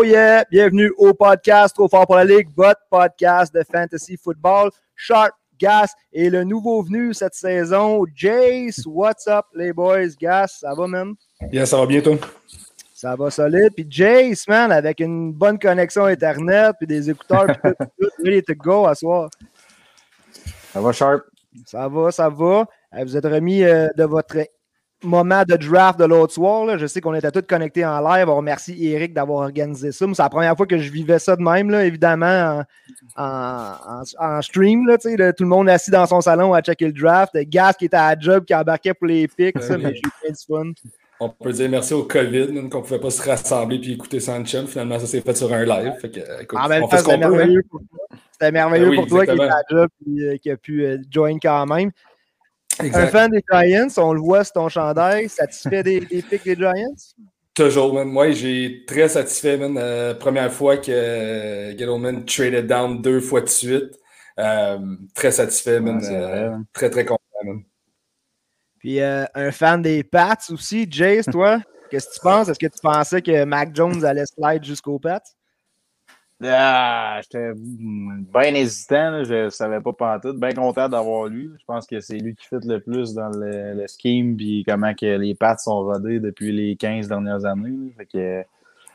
Oh yeah! Bienvenue au podcast Trop fort pour la Ligue, votre podcast de fantasy football. Sharp, Gas et le nouveau venu cette saison, Jace. What's up, les boys? Gas, ça va, man? Bien, ça va bien, toi? Ça va solide. Puis Jace, man, avec une bonne connexion Internet, puis des écouteurs, puis tout, tout, ready to go à soir. Ça va, Sharp? Ça va, ça va. Euh, Vous êtes remis euh, de votre moment de draft de l'autre soir. là. Je sais qu'on était tous connectés en live. On remercie Eric d'avoir organisé ça. C'est la première fois que je vivais ça de même, là, évidemment, en, en- en- en stream. Là, tu sais, là, tout le monde assis dans son salon à checker le draft. Gas qui était à la job, qui embarquait pour les picks. ça, mais j'ai eu fun. On peut dire merci au COVID, même, qu'on ne pouvait pas se rassembler puis écouter ça en chum. Finalement, ça s'est fait sur un live. Fait que, écoute, En même temps, c'était peut. hein. merveilleux pour toi. C'était merveilleux Ben oui, pour toi qui était à la job et qui a pu euh, join quand même. Un fan des Giants, on le voit sur ton chandail, satisfait des, des picks des Giants? Toujours, man. Moi, j'ai très satisfait, man. Euh, première fois que euh, Gettleman traded down deux fois de suite. Euh, très satisfait, man. Ouais, Euh, très, très content, man. Puis un fan des Pats aussi, Jace, toi, qu'est-ce que tu penses? Est-ce que tu pensais que Mac Jones allait slide jusqu'aux Pats? Ah, j'étais bien hésitant, là. je savais pas pantoute. Bien content d'avoir lui. Je pense que c'est lui qui fit le plus dans le, le scheme puis comment que les pattes sont rodées depuis les 15 dernières années. Fait que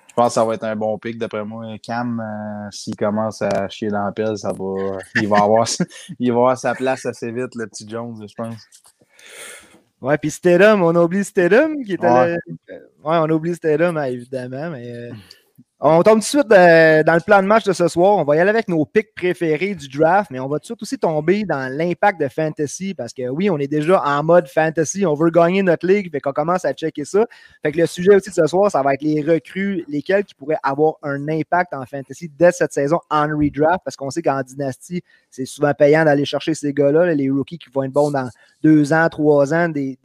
je pense que ça va être un bon pic d'après moi. Cam, euh, s'il commence à chier dans la pelle, ça va. Il va avoir, il va avoir sa place assez vite, le petit Jones, je pense. Ouais, puis Stedham, on oublie Stedham qui était Ouais. on oublie Stedham, hein, évidemment, mais. euh, On tombe tout de suite euh, dans le plan de match de ce soir. On va y aller avec nos picks préférés du draft, mais on va tout de suite aussi tomber dans l'impact de fantasy parce que oui, on est déjà en mode fantasy. On veut gagner notre ligue, fait qu'on commence à checker ça. Fait que le sujet aussi de ce soir, ça va être les recrues, lesquels qui pourraient avoir un impact en fantasy dès cette saison en redraft parce qu'on sait qu'en dynastie, c'est souvent payant d'aller chercher ces gars-là, là, les rookies qui vont être bons dans deux ans, trois ans, des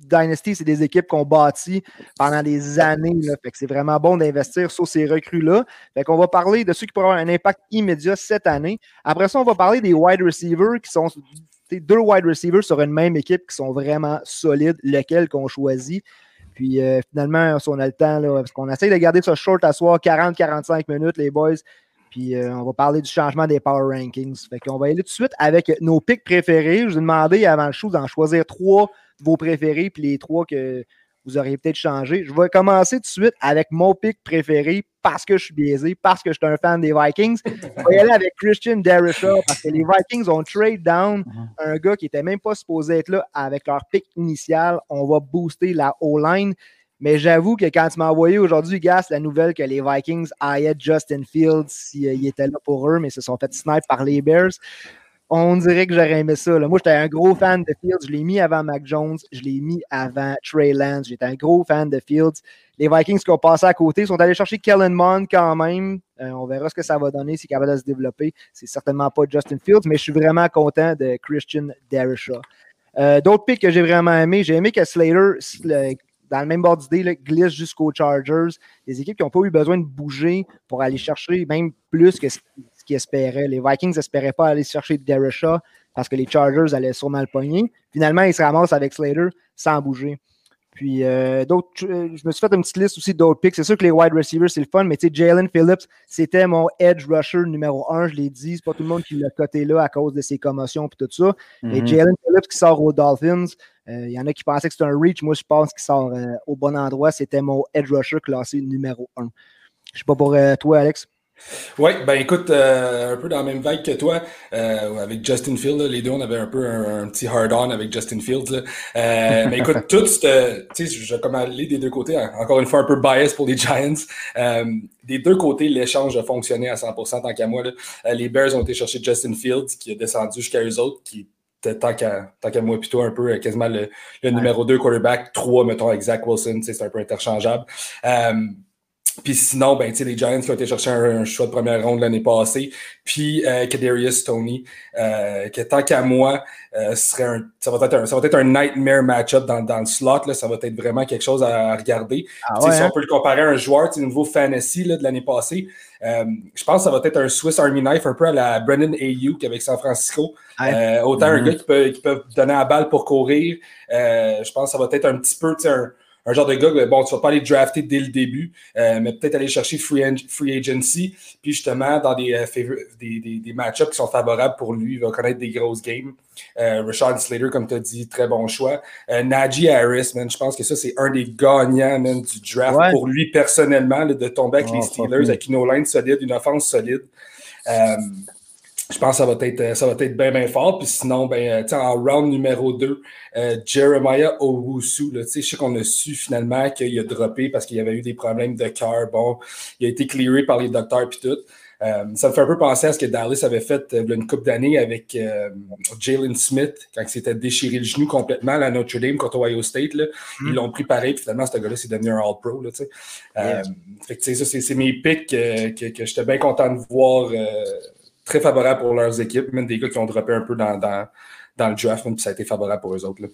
Dynasty, c'est des équipes qu'on bâtit pendant des années. C'est vraiment bon d'investir sur ces recrues-là. Fait qu'on va parler de ceux qui pourraient avoir un impact immédiat cette année. Après ça, on va parler des wide receivers qui sont deux wide receivers sur une même équipe qui sont vraiment solides, lequel qu'on choisit. Puis euh, finalement, si on a le temps, parce qu'on essaye de garder ça short à soir, 40-45 minutes, les boys. Puis euh, on va parler du changement des power rankings. Fait qu'on va aller tout de suite avec nos picks préférés. Je vous ai demandé avant le show d'en choisir trois vos préférés, puis les trois que vous auriez peut-être changé. Je vais commencer tout de suite avec mon pick préféré parce que je suis biaisé, parce que je suis un fan des Vikings. Je vais y aller avec Christian Derishaw parce que les Vikings ont trade down un gars qui était même pas supposé être là avec leur pick initial. On va booster la O-line. Mais j'avoue que quand tu m'as envoyé aujourd'hui, Gas, la nouvelle que les Vikings haillaient Justin Fields s'il était là pour eux, mais se sont fait snipe par les Bears, on dirait que j'aurais aimé ça. Moi, j'étais un gros fan de Fields. Je l'ai mis avant Mac Jones. Je l'ai mis avant Trey Lance. J'étais un gros fan de Fields. Les Vikings qui ont passé à côté sont allés chercher Kellen Mond quand même. Euh, on verra ce que ça va donner s'il est capable se développer. C'est certainement pas Justin Fields, mais je suis vraiment content de Christian Derishaw. Euh, D'autres picks que j'ai vraiment aimé, j'ai aimé que Slater, dans le même bord d'idée, glisse jusqu'aux Chargers. Des équipes qui n'ont pas eu besoin de bouger pour aller chercher même plus que ce qu'ils espéraient. Les Vikings n'espéraient pas aller chercher Derishaw parce que les Chargers allaient sûrement le pogner. Finalement, ils se ramassent avec Slater sans bouger. Puis, euh, d'autres, euh, je me suis fait une petite liste aussi d'autres picks. C'est sûr que les wide receivers, c'est le fun, mais tu sais, Jalen Phillips, c'était mon edge rusher numéro un. Je l'ai dit, c'est pas tout le monde qui l'a coté là à cause de ses commotions et tout ça. Mais Mhm. Jalen Phillips qui sort aux Dolphins, euh, il y en a qui pensaient que c'était un reach. Moi, je pense qu'il sort euh, au bon endroit. C'était mon edge rusher classé numéro un. Je sais pas pour toi, Alex. Oui, ben écoute, euh, un peu dans la même vague que toi, euh, avec Justin Fields, les deux, on avait un peu un, un petit hard-on avec Justin Fields. là. Euh, mais écoute, tout, cette- tu sais, je vais comme aller des deux côtés, hein, encore une fois un peu bias pour les Giants. Euh, des deux côtés, l'échange a fonctionné à 100% tant qu'à moi. là. Euh, les Bears ont été chercher Justin Fields, qui a descendu jusqu'à eux autres, qui était tant qu'à qu'à moi plutôt un peu euh, quasiment le, le numéro 2 quarterback, 3, mettons, avec Zach Wilson, tu sais, c'est un peu interchangeable. Euh, puis sinon, ben, tu sais, les Giants qui ont été chercher un, un choix de première ronde l'année passée, puis euh, Kadarius Tony, euh, que tant qu'à moi, euh, ce serait un, ça, va être un, ça va être un nightmare match-up dans, dans le slot. Là, ça va être vraiment quelque chose à regarder. Ah Tu sais, ouais, si hein? on peut le comparer à un joueur tu sais, niveau fantasy là, de l'année passée, euh, je pense que ça va être un Swiss Army Knife un peu à la Brennan Ayuk avec San Francisco. Ouais. Euh, autant un Mhm. gars qui peut, qui peut donner la balle pour courir. euh, je pense que ça va être un petit peu tu sais, un, un genre de gars, bon, tu vas pas aller drafter dès le début, euh, mais peut-être aller chercher free, free, agency, puis justement, dans des, euh, des, des, des match-ups qui sont favorables pour lui, il va connaître des grosses games. Euh, Rashad Slater, comme tu as dit, très bon choix. Euh, Najee Harris, man, je pense que ça, c'est un des gagnants man, du draft pour lui personnellement, de tomber avec les Steelers, avec une O-line solide, une offense solide. Euh, je pense que ça va être, ça va être bien, bien fort. Puis sinon, ben, en round numéro 2, euh, Jeremiah Owusu, je sais qu'on a su finalement qu'il a droppé parce qu'il y avait eu des problèmes de cœur. Bon, il a été clearé par les docteurs puis tout. Euh, ça me fait un peu penser à ce que Dallas avait fait euh, une coupe d'années avec euh, Jalen Smith quand il s'était déchiré le genou complètement à Notre Dame contre Ohio State. Là. Mm. Ils l'ont pris pareil, puis finalement, ce gars-là, c'est devenu un All-Pro. Yeah. ça, c'est mes pics que, que j'étais bien content de voir très favorable pour leurs équipes, même des gars qui ont droppé un peu dans, dans, dans le draft, puis ça a été favorable pour eux autres. Là.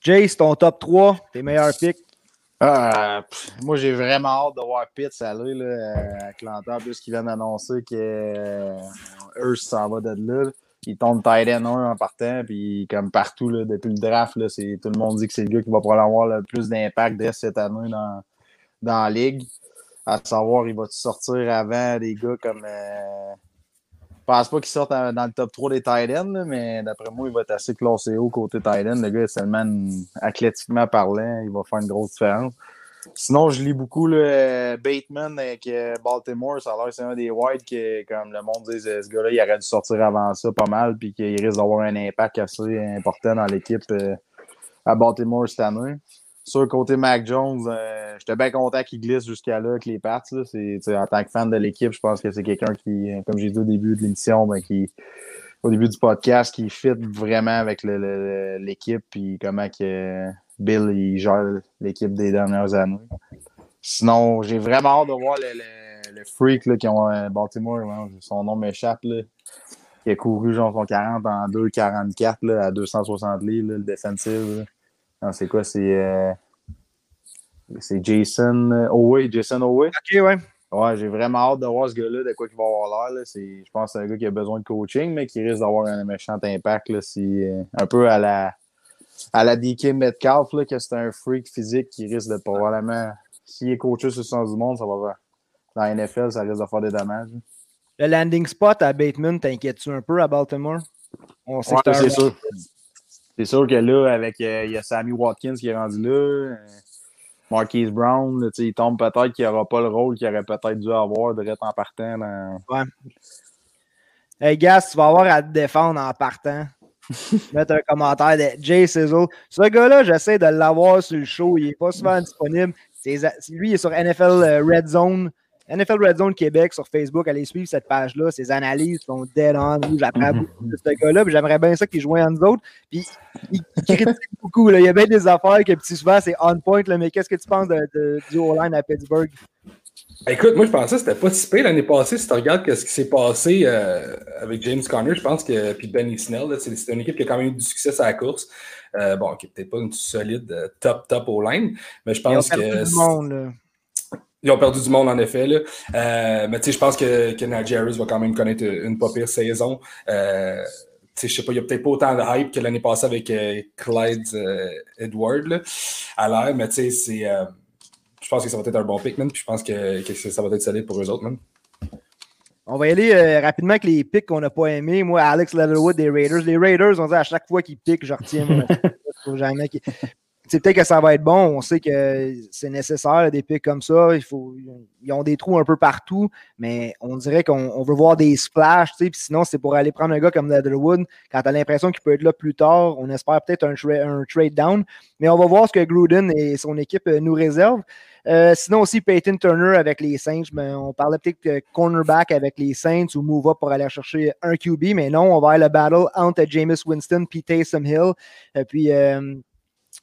Jace, ton top 3, tes meilleurs picks? Ah, moi, j'ai vraiment hâte de voir Pitts aller là, à Atlanta, plus qu'ils viennent d'annoncer que euh, s'en va de là. Il tombe tight end 1 en partant, puis comme partout là, depuis le draft, là, tout le monde dit que c'est le gars qui va probablement avoir le plus d'impact dès cette année dans, dans la ligue. À savoir, il va sortir avant des gars comme. Euh, pense pas qu'il sorte dans le top 3 des tight ends, mais d'après moi, il va être assez classé haut côté tight end. Le gars est seulement athlétiquement parlant, il va faire une grosse différence. Sinon, je lis beaucoup le Bateman avec euh, Baltimore. Ça a l'air c'est un des whites qui, comme le monde dit, ce gars-là, il aurait dû sortir avant ça pas mal, puis qu'il risque d'avoir un impact assez important dans l'équipe euh, à Baltimore cette année. Sur le côté Mac Jones, euh, j'étais bien content qu'il glisse jusqu'à là avec les Pats. en tant que fan de l'équipe, je pense que c'est quelqu'un qui, euh, comme j'ai dit au début de l'émission, ben, qui, au début du podcast, qui fit vraiment avec l'équipe puis comment que Bill il gère l'équipe des dernières années. Sinon, j'ai vraiment hâte de voir le, le, freak là, qui ont euh, Baltimore, son nom m'échappe, qui a couru genre son 40 en 2,44 à 260 livres, le defensive. Non, c'est quoi? C'est euh, c'est Jason euh, Owe. Jason Owe? OK, ouais. Ouais, j'ai vraiment hâte de voir ce gars-là, de quoi il va avoir l'air. Je pense que c'est un gars qui a besoin de coaching, mais qui risque d'avoir un méchant impact. Là, si, euh, un peu à la, à la DK Metcalf, là, que c'est un freak physique qui risque de probablement, s'il est coaché sur le sens du monde, ça va Dans la NFL, ça risque de faire des dommages. Le landing spot à Bateman, t'inquiètes-tu un peu à Baltimore? On sait ouais, c'est sûr. C'est sûr que là, avec euh, il y a Sammy Watkins qui est rendu là, euh, Marquise Brown, là, il tombe peut-être qu'il n'aura pas le rôle qu'il aurait peut-être dû avoir de en partant. Dans... Ouais. Hey Gas, tu vas avoir à te défendre en partant. Mettre un commentaire de Jay Sizzle. Ce gars-là, j'essaie de l'avoir sur le show. Il n'est pas souvent disponible. Lui, il est sur NFL euh, Red Zone. NFL Red Zone Québec sur Facebook, allez suivre cette page-là. Ses analyses sont dead on. J'apprends beaucoup de ce gars-là. J'aimerais bien ça qu'il joue à nous autres. Puis il, critique beaucoup. Là. Il y a bien des affaires que petit souvent c'est on point. Là, mais qu'est-ce que tu penses de, du O-line à Pittsburgh? Écoute, moi je pensais que c'était pas si pire l'année passée. Si tu regardes ce qui s'est passé euh, avec James Conner, je pense que puis Benny Snell, c'est une équipe qui a quand même eu du succès à la course. Euh, bon, qui n'est peut-être pas une solide euh, top top O-line, mais je pense que. Tout le monde, ils ont perdu du monde, en effet. Là. Euh, mais tu sais, je pense que, que Najee Harris va quand même connaître une pas pire saison. Euh, je sais pas, il n'y a peut-être pas autant de hype que l'année passée avec euh, Clyde euh, Edward là, à l'air, mais tu sais, c'est. Euh, je pense que ça va être un bon pick, man, puis je pense que, que, ça va être solide pour eux autres, man. On va y aller rapidement avec les picks qu'on n'a pas aimés. Moi, Alex Leatherwood des Raiders. Les Raiders, on dit à chaque fois qu'ils piquent, je retiens. jamais c'est peut-être que ça va être bon. On sait que c'est nécessaire, des pics comme ça. Il faut, ils ont des trous un peu partout, mais on dirait qu'on veut voir des splashs. Puis sinon, c'est pour aller prendre un gars comme Leatherwood. Quand tu as l'impression qu'il peut être là plus tard, on espère peut-être un, un, trade down. Mais on va voir ce que Gruden et son équipe euh, nous réservent. Euh, sinon aussi, Peyton Turner avec les Saints. Ben, on parlait peut-être cornerback avec les Saints ou move up pour aller chercher un QB, mais non, on va avoir le battle entre Jameis Winston et Taysom Hill. Et euh, puis,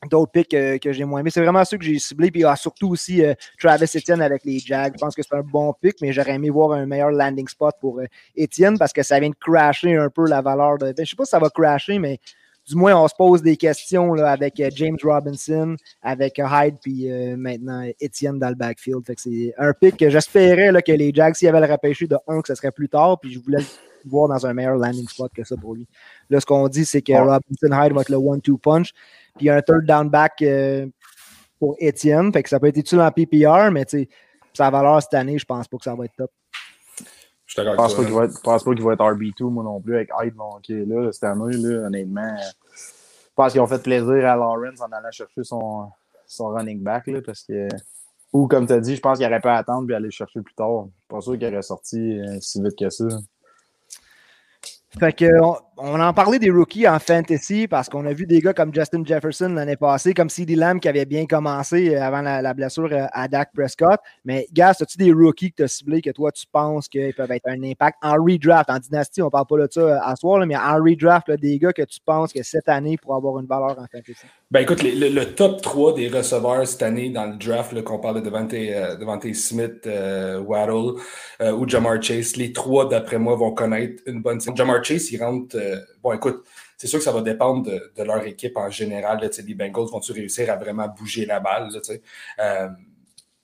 d'autres picks que j'ai moins aimé. C'est vraiment ceux que j'ai ciblés. Puis surtout aussi euh, Travis Etienne avec les Jags. Je pense que c'est un bon pick, mais j'aurais aimé voir un meilleur landing spot pour euh, Etienne parce que ça vient de crasher un peu la valeur de. Je ne sais pas si ça va crasher, mais du moins, on se pose des questions là, avec euh, James Robinson, avec Hyde, puis maintenant Etienne dans le backfield. c'est un pick que j'espérais que les Jags, s'ils avaient le repêché de 1, que ce serait plus tard. Puis je voulais voir dans un meilleur landing spot que ça pour lui. Là, ce qu'on dit, c'est que Robinson Hyde va être le one-two punch. Puis un third down back, euh, pour Étienne. Fait que ça peut être utile en PPR, mais sa valeur cette année, je pense pas que ça va être top. Je ne pense, pense, pas qu'il va être RB2, moi non plus, avec Hyde est là, cette année, là, honnêtement. Je pense qu'ils ont fait plaisir à Lawrence en allant chercher son, son running back, là, parce que. Ou comme tu as dit, je pense qu'il aurait pas à attendre et aller le chercher plus tard. Pas sûr qu'il aurait sorti euh, si vite que ça. Fait que, on, en parlait des rookies en fantasy parce qu'on a vu des gars comme Justin Jefferson l'année passée, comme CeeDee Lamb qui avait bien commencé euh, avant la, blessure euh, à Dak Prescott. Mais, gars, as-tu des rookies que tu as ciblés que toi, tu penses qu'ils peuvent être un impact en redraft? En dynastie, on parle pas de ça euh, à soir, mais en redraft, des gars que tu penses que cette année pourraient avoir une valeur en fantasy? Ben écoute, le, top 3 des receveurs cette année dans le draft, qu'on parle de Devante, Smith, Waddle ou Jamar Chase, les trois, d'après moi, vont connaître une bonne. Jamar Chase, il rentre bon, écoute, c'est sûr que ça va dépendre de, leur équipe en général. les Bengals vont-ils réussir à vraiment bouger la balle? Euh,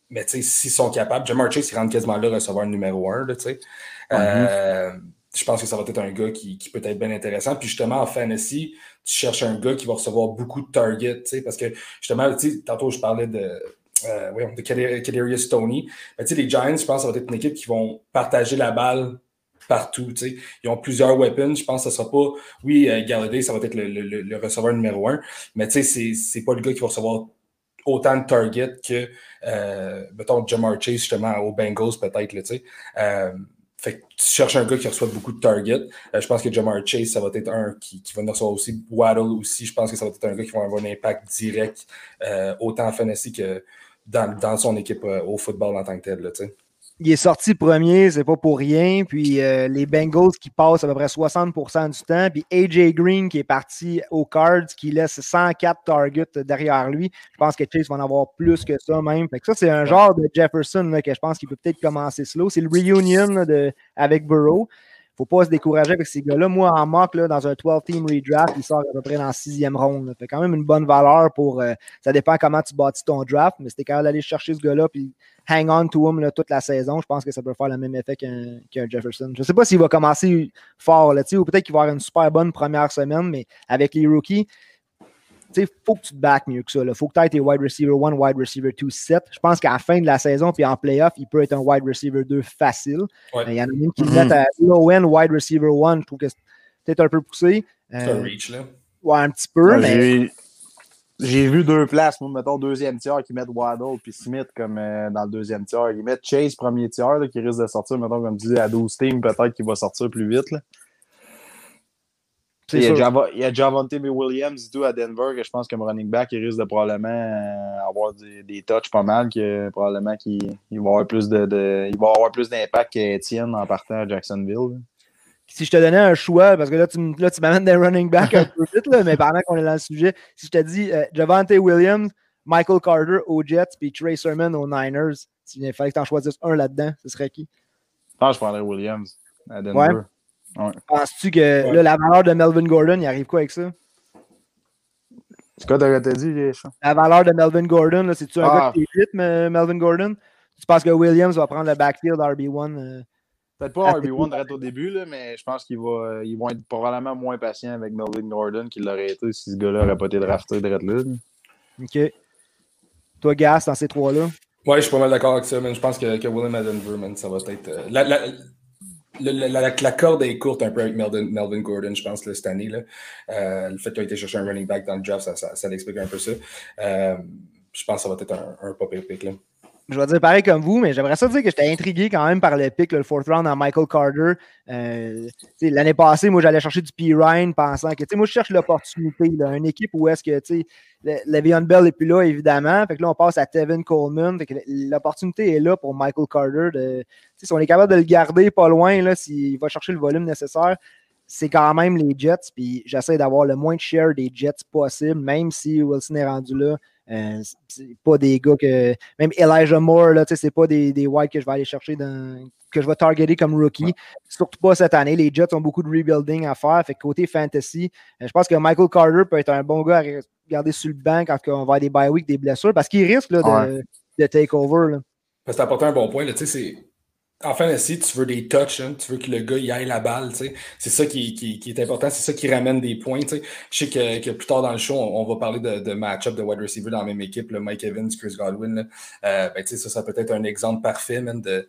mais s'ils sont capables, Jamar Chase, il rentre quasiment là recevoir le numéro 1. Euh, je pense que ça va être un gars qui, peut être bien intéressant. Puis justement, en fantasy, tu cherches un gars qui va recevoir beaucoup de targets, parce que justement, tantôt je parlais de, euh, de Kadarius Tony. les Giants, je pense que ça va être une équipe qui vont partager la balle partout. Ils ont plusieurs weapons. Je pense que ce ne sera pas. Oui, euh, ça va être le, receveur numéro un, mais ce n'est pas le gars qui va recevoir autant de targets que, euh, mettons, Jamar Chase, justement, aux Bengals, peut-être. Euh, fait que tu cherches un gars qui reçoit beaucoup de targets. Euh, je pense que Jamar Chase, ça va être un qui, qui va en recevoir aussi. Waddle aussi, je pense que ça va être un gars qui va avoir un impact direct, autant en fantasy que dans, dans son équipe au football en tant que tel. Là, il est sorti premier, c'est pas pour rien. Puis euh, les Bengals qui passent à peu près 60% du temps. Puis AJ Green qui est parti aux Cards, qui laisse 104 targets derrière lui. Je pense que Chase va en avoir plus que ça même. Fait que ça, c'est un genre de Jefferson que je pense qu'il peut peut-être commencer slow. C'est le reunion de, avec Burrow faut pas se décourager avec ces gars-là. Moi, en mock, là, dans un 12-team redraft, il sort à peu près dans la sixième ronde. C'est quand même une bonne valeur pour. Euh, ça dépend comment tu bâtis ton draft, mais c'était quand même d'aller chercher ce gars-là puis hang on to him toute la saison. Je pense que ça peut faire le même effet qu'un Jefferson. Je sais pas s'il va commencer fort, là, ou peut-être qu'il va avoir une super bonne première semaine, mais avec les rookies, il faut que tu te back mieux que ça. Il faut que tu aies tes wide receiver 1, wide receiver 2 set. Je pense qu'à la fin de la saison, puis en playoff, il peut être un wide receiver 2 facile. Il y en a même qui le mettent à low end wide receiver 1. Je trouve que c'est peut-être un peu poussé. C'est un euh, reach, là. Ouais, un petit peu, mais. J'ai vu deux places, moi, mettons deuxième tiers qui mettent Waddle puis Smith comme euh, dans le deuxième tiers. Ils mettent Chase premier tiers qui risque de sortir, mettons, comme tu dis, à 12 teams, peut-être qu'il va sortir plus vite. Là. Il y, a Java, il y, a Javonte Williams tout à Denver que je pense comme running back, il risque de probablement euh, avoir des, des, touches pas mal, que probablement qu'il va avoir plus de, il va avoir plus d'impact qu'Etienne en partant à Jacksonville. Si je te donnais un choix, parce que là, tu, là, tu m'amènes des running back un peu vite, là, mais pendant qu'on est dans le sujet, si je te dis euh, Javante Williams, Michael Carter aux Jets, puis Trey Sermon aux Niners, s'il fallait que tu en choisisses un là-dedans, ce serait qui? Ah, je prendrais Williams à Denver. Penses-tu que la valeur de Melvin Gordon, il arrive quoi avec ça? C'est quoi t'as dit, La valeur de Melvin Gordon, c'est-tu un gars ah. qui est vite, Melvin Gordon? Tu penses que Williams va prendre le backfield RB1? Euh, Peut-être pas RB1 direct au début, là, mais je pense qu'ils vont, ils vont être probablement moins patients avec Melvin Gordon qu'il l'aurait été si ce gars-là n'aurait pas été drafté direct là. OK. Toi, Gas, dans ces trois-là? Ouais, je suis pas mal d'accord avec ça, mais je pense que, que William Denver, ça va être. Euh, la, la, la, corde est courte un peu avec Melvin, Gordon, je pense, cette année. Euh, le fait qu'il ait été chercher un running back dans le draft, ça, l'explique un peu ça. Euh, je pense que ça va être un, un pop pick. Là je vais dire pareil comme vous, mais j'aimerais ça dire que j'étais intrigué quand même par le pick, le fourth round en Michael Carter. Euh, l'année passée, moi, j'allais chercher du P. Ryan pensant que, moi, je cherche l'opportunité. Une équipe où est-ce que, tu sais, Le'Veon Bell n'est plus là, évidemment. Fait que là, on passe à Tevin Coleman. L'opportunité est là pour Michael Carter. Si on est capable de le garder pas loin, s'il va chercher le volume nécessaire, c'est quand même les Jets. Puis j'essaie d'avoir le moins de share des Jets possible, même si Wilson est rendu là. Euh, c'est pas des gars que. Même Elijah Moore, là, c'est pas des, des whites que je vais aller chercher dans, que je vais targeter comme rookie. Surtout pas cette année. Les Jets ont beaucoup de rebuilding à faire. Fait côté fantasy, euh, je pense que Michael Carter peut être un bon gars à garder sur le banc quand on va avoir des bye week, des blessures, parce qu'il risque là, de, de, take over. Là. Parce que t'as apporté un bon point. Là, c'est en fantasy, tu veux des touches, hein. tu veux que le gars y aille la balle. C'est ça qui, est important, c'est ça qui ramène des points. Je sais que, plus tard dans le show, on, va parler de, match-up de wide receiver dans la même équipe, Mike Evans, Chris Godwin. Euh, ben, ça, ça peut être un exemple parfait même de,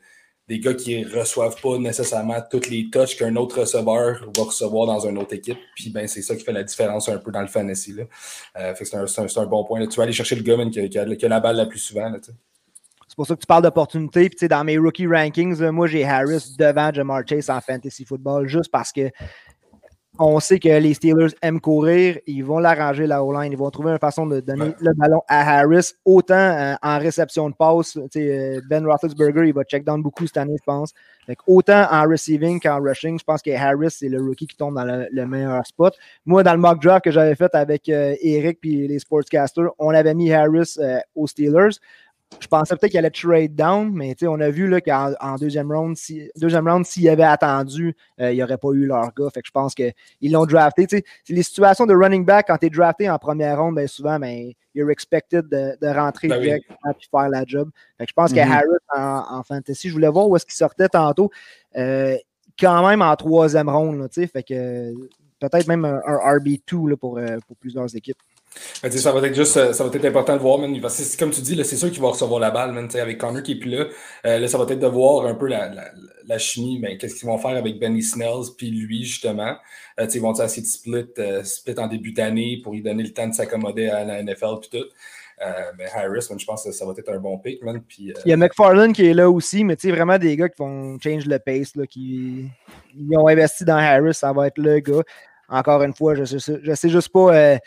des gars qui reçoivent pas nécessairement toutes les touches qu'un autre receveur va recevoir dans une autre équipe. Puis ben, c'est ça qui fait la différence un peu dans le fantasy. Euh, c'est un, bon point. Tu vas aller chercher le gars qui, a, la balle la plus souvent. Pour ça que tu parles d'opportunité. Puis, dans mes rookie rankings, moi, j'ai Harris devant Jamar Chase en fantasy football juste parce que on sait que les Steelers aiment courir. Ils vont l'arranger, la O-line. Ils vont trouver une façon de donner le ballon à Harris, autant euh, en réception de passe. Euh, ben Roethlisberger, il va check down beaucoup cette année, je pense. autant en receiving qu'en rushing, je pense que Harris, c'est le rookie qui tombe dans le, meilleur spot. Moi, dans le mock draft que j'avais fait avec euh, Eric et les sportscasters, on avait mis Harris aux Steelers je pensais peut-être qu'il allait trade down, mais on a vu qu'en deuxième round, si, deuxième round, s'il avait attendu, euh, il n'y aurait pas eu leur gars. Fait que je pense qu'ils l'ont drafté. Les situations de running back, quand tu es drafté en première ronde, bien souvent, ben, you're expected de, rentrer ben direct et faire la job. Fait que je pense que mm-hmm. Harris en, fantasy, je voulais voir où est-ce qu'il sortait tantôt. Euh, quand même en troisième ronde, fait que peut-être même un, RB2 pour, euh, pour plusieurs équipes. Ben, ça va être juste, euh, ça va être important de voir. Comme tu dis, c'est sûr qu'il va recevoir la balle, avec Connor qui est plus là. Euh, là, ça va être de voir un peu la, la, chimie, mais qu'est-ce qu'ils vont faire avec Benny Snells, puis lui, justement. Euh, ils vont essayer de split, split en début d'année pour lui donner le temps de s'accommoder à la NFL, puis tout? mais Harris, je pense que ça va être un bon pick, Il y a McFarlane qui est là aussi, mais tu vraiment des gars qui vont change le pace, là, qui ils ont investi dans Harris, ça va être le gars. Encore une fois, je sais, je sais juste pas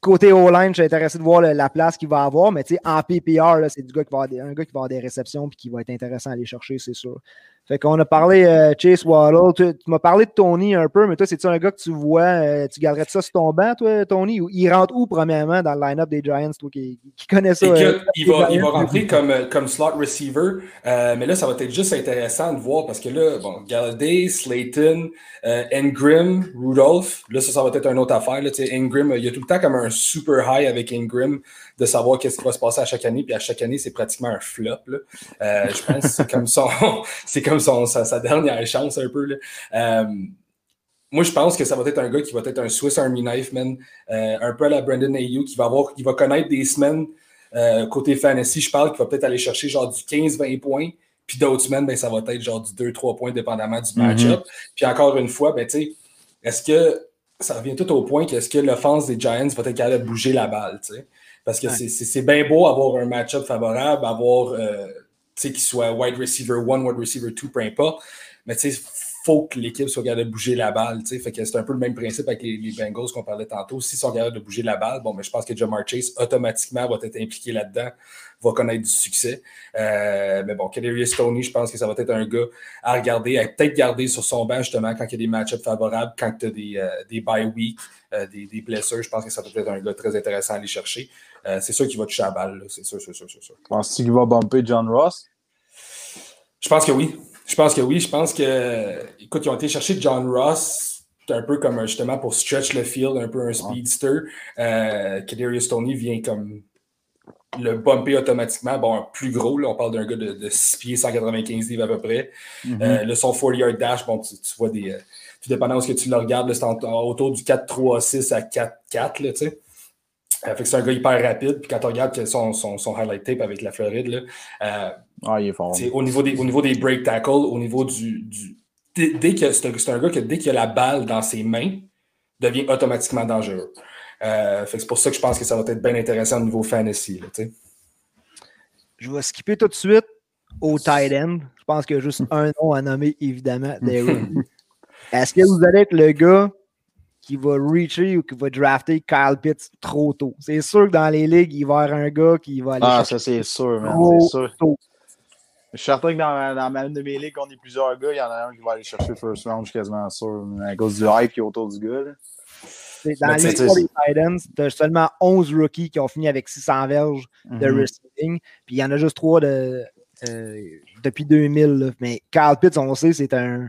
côté O-line, je suis intéressé de voir la place qu'il va avoir, mais en PPR, c'est du gars qui va un gars qui va avoir des réceptions et qui va être intéressant à aller chercher, c'est sûr. Fait qu'on a parlé euh, Chase Waddle. Tu, m'as parlé de Tony un peu, mais toi, c'est-tu un gars que tu vois, euh, tu garderais ça sur ton banc, toi, Tony? Ou il rentre où, premièrement, dans le line-up des Giants, toi, qui, qui connais ça? Euh, il, va, il, va, rentrer comme, comme slot receiver, mais là, ça va être juste intéressant de voir parce que là, bon, Galladay, Slayton, Ingram, Rudolph, là, ça, ça va être une autre affaire. Là, Ingram, il y a tout le temps comme un super high avec Ingram de savoir qu'est-ce qui va se passer à chaque année, puis à chaque année, c'est pratiquement un flop. Là. je pense que c'est comme son. c'est comme son, sa, dernière chance un peu. Là. Euh, moi, je pense que ça va être un gars qui va être un Swiss Army Knife, man. Euh, un peu à la Brandon Ayou, qui va avoir, qui va connaître des semaines euh, côté fantasy. Je parle qu'il va peut-être aller chercher genre du 15-20 points. Puis d'autres semaines, ben, ça va être genre du 2-3 points dépendamment du mhm. match-up. Puis encore une fois, ben, est-ce que ça revient tout au point qu'est-ce que l'offense des Giants va être capable de bouger la balle? Parce que c'est bien beau avoir un match-up favorable, avoir qu'il soit wide receiver 1, wide receiver 2, peu importe. Mais il faut que l'équipe soit capable de bouger la balle. Fait que c'est un peu le même principe avec les, Bengals qu'on parlait tantôt. S'ils sont capables de bouger la balle, bon, mais je pense que Jamar Chase automatiquement va être impliqué là-dedans, va connaître du succès. Euh, mais bon, Kadarius Tony, je pense que ça va être un gars à regarder, à peut-être garder sur son banc justement quand il y a des match-ups favorables, quand tu as des, euh, des bye week, euh, des, des, blessures. Je pense que ça peut être un gars très intéressant à aller chercher. C'est sûr qu'il va toucher la balle, c'est sûr, c'est sûr, c'est sûr. Penses-tu qu'il va bumper John Ross? Je pense que oui. Je pense que oui. Je pense que, écoute, ils ont été chercher John Ross, un peu comme justement pour stretch le field, un peu un speedster. Euh, Kadarius Tony vient comme le bumper automatiquement. Bon, plus gros, là, on parle d'un gars de, de 6 pieds, 195 livres à peu près. Mm-hmm. euh, le son 40 yard dash, bon, tu, vois des. Euh, tout dépendant de ce que tu le regardes, c'est autour du 4-3-6 à 4-4, tu sais. Euh, fait que c'est un gars hyper rapide. Puis quand tu regardes son, son, son, highlight tape avec la Floride, là, euh, ah, il est fort. Au niveau, des, au niveau des break tackles, au niveau du. du dès, que c'est un, gars que dès qu'il a la balle dans ses mains, devient automatiquement dangereux. Euh, c'est pour ça que je pense que ça va être bien intéressant au niveau fantasy. Là, je vais skipper tout de suite au tight end. Je pense qu'il y a juste un nom à nommer, évidemment. Est-ce que vous allez être le gars qui va reacher ou qui va drafter Kyle Pitts trop tôt? C'est sûr que dans les ligues, il va y avoir un gars qui va aller. Ah, ça, c'est sûr, man. C'est sûr. Je suis certain que dans, dans ma de mes ligues, on est plusieurs gars. Il y en a un qui va aller chercher first round, je suis quasiment sûr, à cause du hype qui est autour du gars. Dans l'histoire des Titans, tu as seulement 11 rookies qui ont fini avec 600 verges de mm-hmm. receiving. Puis il y en a juste 3 de, euh, depuis 2000. Mais Carl Pitts, on sait, c'est un.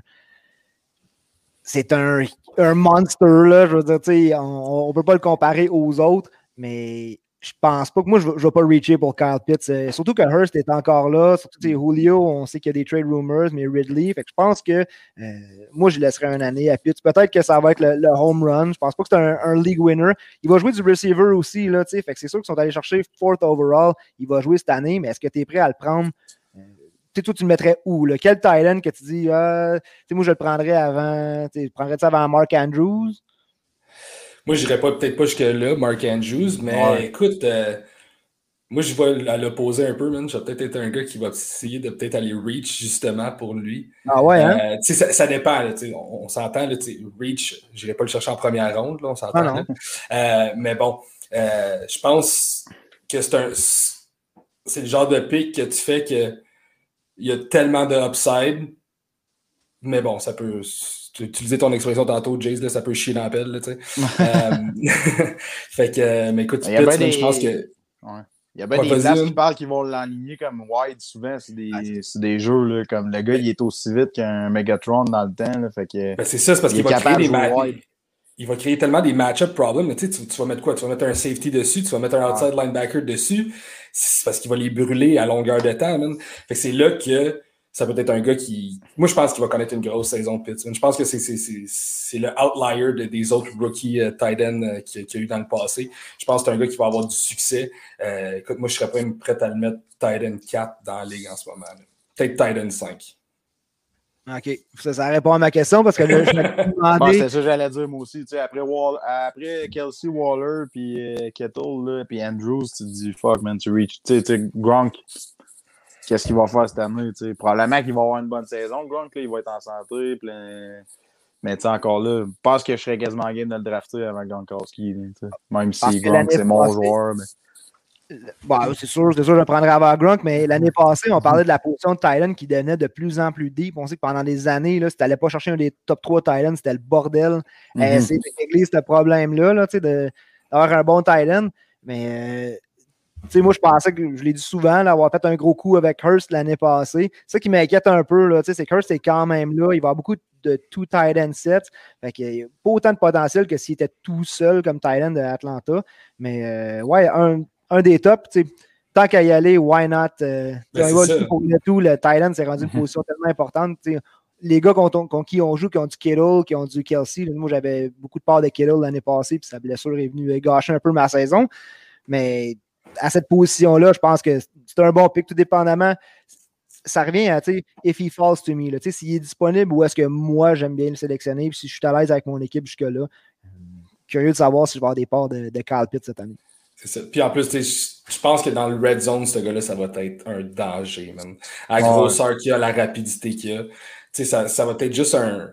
C'est un, un monster. Là, je veux dire, on ne peut pas le comparer aux autres. Mais je pense pas que moi, je ne vais pas reacher pour Kyle Pitts. Euh, surtout que Hurst est encore là. Surtout que Julio, on sait qu'il y a des trade rumors, mais Ridley. Fait que je pense que euh, moi, je laisserai une année à Pitts. Peut-être que ça va être le, home run. Je pense pas que c'est un, league winner. Il va jouer du receiver aussi. Là, fait que c'est sûr qu'ils sont allés chercher fourth overall. Il va jouer cette année, mais est-ce que tu es prêt à le prendre? Euh, toi, tu le mettrais où? Là? Quel Thailand que tu dis, ah, moi, je le prendrais avant, tu prendrais ça avant Mark Andrews? Moi, je n'irais pas peut-être pas jusque-là, Mark Andrews, mais écoute, euh, moi, je vais à l'opposer un peu, man. Je vais peut-être être un gars qui va essayer de peut-être aller reach justement pour lui. Ah ouais, hein? Euh, ça, ça, dépend, là, on, on s'entend, reach, je n'irai pas le chercher en première ronde, là, on s'entend. Ah euh, mais bon, je pense que c'est un. C'est le genre de pic que tu fais que il y a tellement de upside. Mais bon, ça peut tu utilisais ton expression tantôt, Jace, là, ça peut chier dans la pelle, tu sais. Euh, fait que, mais écoute, des... je pense que. Ouais. Il y a bien des places qui parlent qu'ils vont l'enligner comme wide souvent. C'est des, des, jeux là, comme le gars, il est aussi vite qu'un Megatron dans le temps. Là, fait que, ben c'est ça, c'est parce qu'il va créer des. Il va créer tellement des match-up problems. Tu, sais, tu, vas mettre quoi? Tu vas mettre un safety dessus, tu vas mettre un outside linebacker dessus. C'est parce qu'il va les brûler à longueur de temps. Man. Fait que c'est là que ça peut être un gars qui. Moi, je pense qu'il va connaître une grosse saison de Pittsburgh. Je pense que c'est le outlier de, des autres rookies uh, tight end uh, qu'il y a eu dans le passé. Je pense que c'est un gars qui va avoir du succès. Euh, écoute, moi, je serais pas prêt à le mettre tight end 4 dans la ligue en ce moment. Peut-être tight end 5. OK. Ça, ça, répond à ma question parce que là, je me demandé. c'est ça que j'allais dire moi aussi. Tu sais, après, Wall... après Kelsey Waller, puis euh, Kettle, puis Andrews, tu te dis fuck, man, tu reach. Tu sais, Gronk, qu'est-ce qu'il va faire cette année. sais? Probablement qu'il va avoir une bonne saison. Gronk, il va être en santé. Plein... Mais encore là, je pense que je serais quasiment game de le drafter avant Gronkowski. Même si Gronk, c'est mon joueur. Mais... Bon, c'est sûr, c'est sûr, je le prendrais avant Gronk, mais l'année passée, on parlait de la position de Thailand qui devenait de plus en plus deep. On sait que pendant des années, là, si tu n'allais pas chercher un des top 3 Thailand, c'était le bordel. Mm -hmm. c'est de ce problème-là, là, d'avoir un bon Thailand. Mais sais, moi, je pensais que, je l'ai dit souvent, d'avoir fait un gros coup avec Hurst l'année passée. Ça qui m'inquiète un peu, c'est que Hurst est quand même là. Il va avoir beaucoup de two tight end sets. Fait qu'il n'y a pas autant de potentiel que s'il était tout seul comme tight end d'Atlanta. Mais euh, ouais, un, un, des tops, tant qu'à y aller, why not? Euh, ben, pour le tout, le end s'est rendu une mm-hmm. position tellement importante. les gars contre, qui on joue, qui ont du Kittle, qui ont du Kelsey, moi j'avais beaucoup de part de Kittle l'année passée, puis sa blessure est venue gâcher un peu ma saison. Mais à cette position-là, je pense que c'est un bon pick, tout dépendamment. Ça revient à, tu sais, if he falls to me, s'il est disponible ou est-ce que moi, j'aime bien le sélectionner, puis si je suis à l'aise avec mon équipe jusque-là. Curieux de savoir si je vais avoir des parts de, de Carl Pitt cette année. Ça. Puis en plus, je pense que dans le red zone, ce gars-là, ça va être un danger, même. À la grosseur qu'il a, la rapidité qu'il a. Tu sais, ça, ça, va être juste un.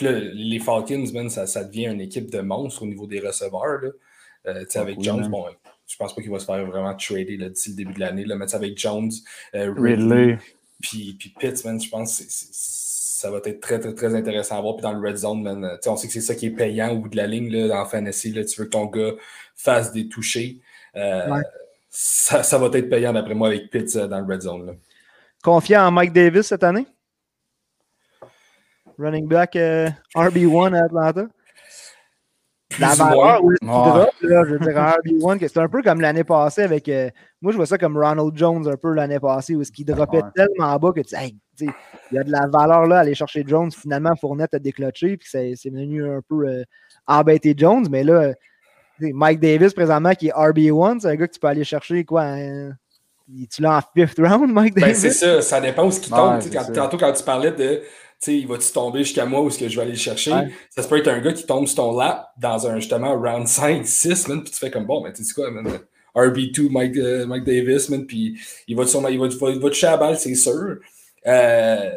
Les Falcons, man, ça, ça, devient une équipe de monstres au niveau des receveurs. Là. Euh, sais, avec Jones, bon, je pense pas qu'il va se faire vraiment trader d'ici le début de l'année. Mais avec Jones, euh, Ridley, puis, puis Pitts, je pense que ça va être très, très, très intéressant à voir. Puis dans le red zone, man, on sait que c'est ça qui est payant au bout de la ligne là, dans Fantasy. Là, tu veux que ton gars fasse des touchés. Euh, ça, ça, va être payant d'après moi avec Pitts euh, dans le red zone. Là. Confiant en Mike Davis cette année? Running back RB1 à Atlanta? la valeur où il drop, là, je veux dire, RB1, c'est un peu comme l'année passée avec. Euh, moi, je vois ça comme Ronald Jones un peu l'année passée, où il droppait tellement bas que tu hey, il y a de la valeur là, aller chercher Jones. Finalement, Fournette a décloché, puis c'est venu un peu euh, embêter Jones. Mais là, Mike Davis, présentement, qui est RB1, c'est un gars que tu peux aller chercher quoi. Hein? Tu l'as en fifth round, Mike ben, Davis? c'est ça, ça dépend où ce qui tombe. tantôt, quand tu parlais de sais, il va-tu tomber jusqu'à moi ou est-ce que je vais aller le chercher? Ça peut être un gars qui tombe sur ton lap dans un justement round 5, 6, man, puis tu fais comme bon, mais tu sais quoi, man, RB2, Mike, euh, Mike Davis, man, puis il va, sûrement, il va, il va, il va toucher la balle, c'est sûr. Euh,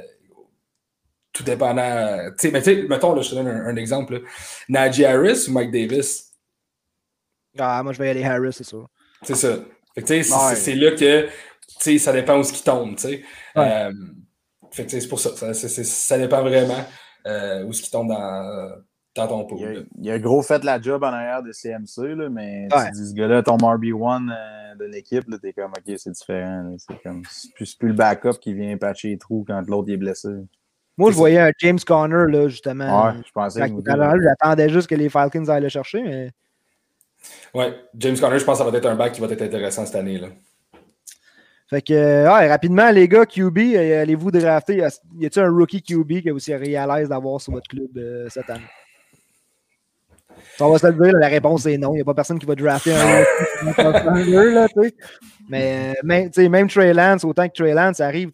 tout dépendant. Tu sais, mais tu mettons, là, je te donne un, exemple. Najee Harris ou Mike Davis? Ah, moi, je vais y aller Harris, c'est sûr. C'est ça. Fait c'est là que, tu sais, ça dépend où ce qui tombe, tu sais. Euh, c'est pour ça. Ça, ça dépend vraiment euh, où ce qui tombe dans, dans ton pot. Il, a, gros fait la job en arrière de CMC, là, mais tu dis ce gars-là, ton RB1 euh, de l'équipe, t'es comme OK, c'est différent. C'est comme plus, plus le backup qui vient patcher les trous quand l'autre est blessé. Moi, je voyais un James Conner, là, justement. Ouais, je pensais que J'attendais juste que les Falcons aillent le chercher, mais. Ouais, James Conner, je pense que ça va être un back qui va être intéressant cette année. Là. Fait que, euh, rapidement, les gars, QB, euh, allez-vous drafter? Y a-t-il un rookie QB que vous seriez à l'aise d'avoir sur votre club euh, cette année? On va se le dire, la réponse est non. Il n'y a pas personne qui va drafter un rookie. Mais même, Trey Lance, autant que Trey Lance arrive,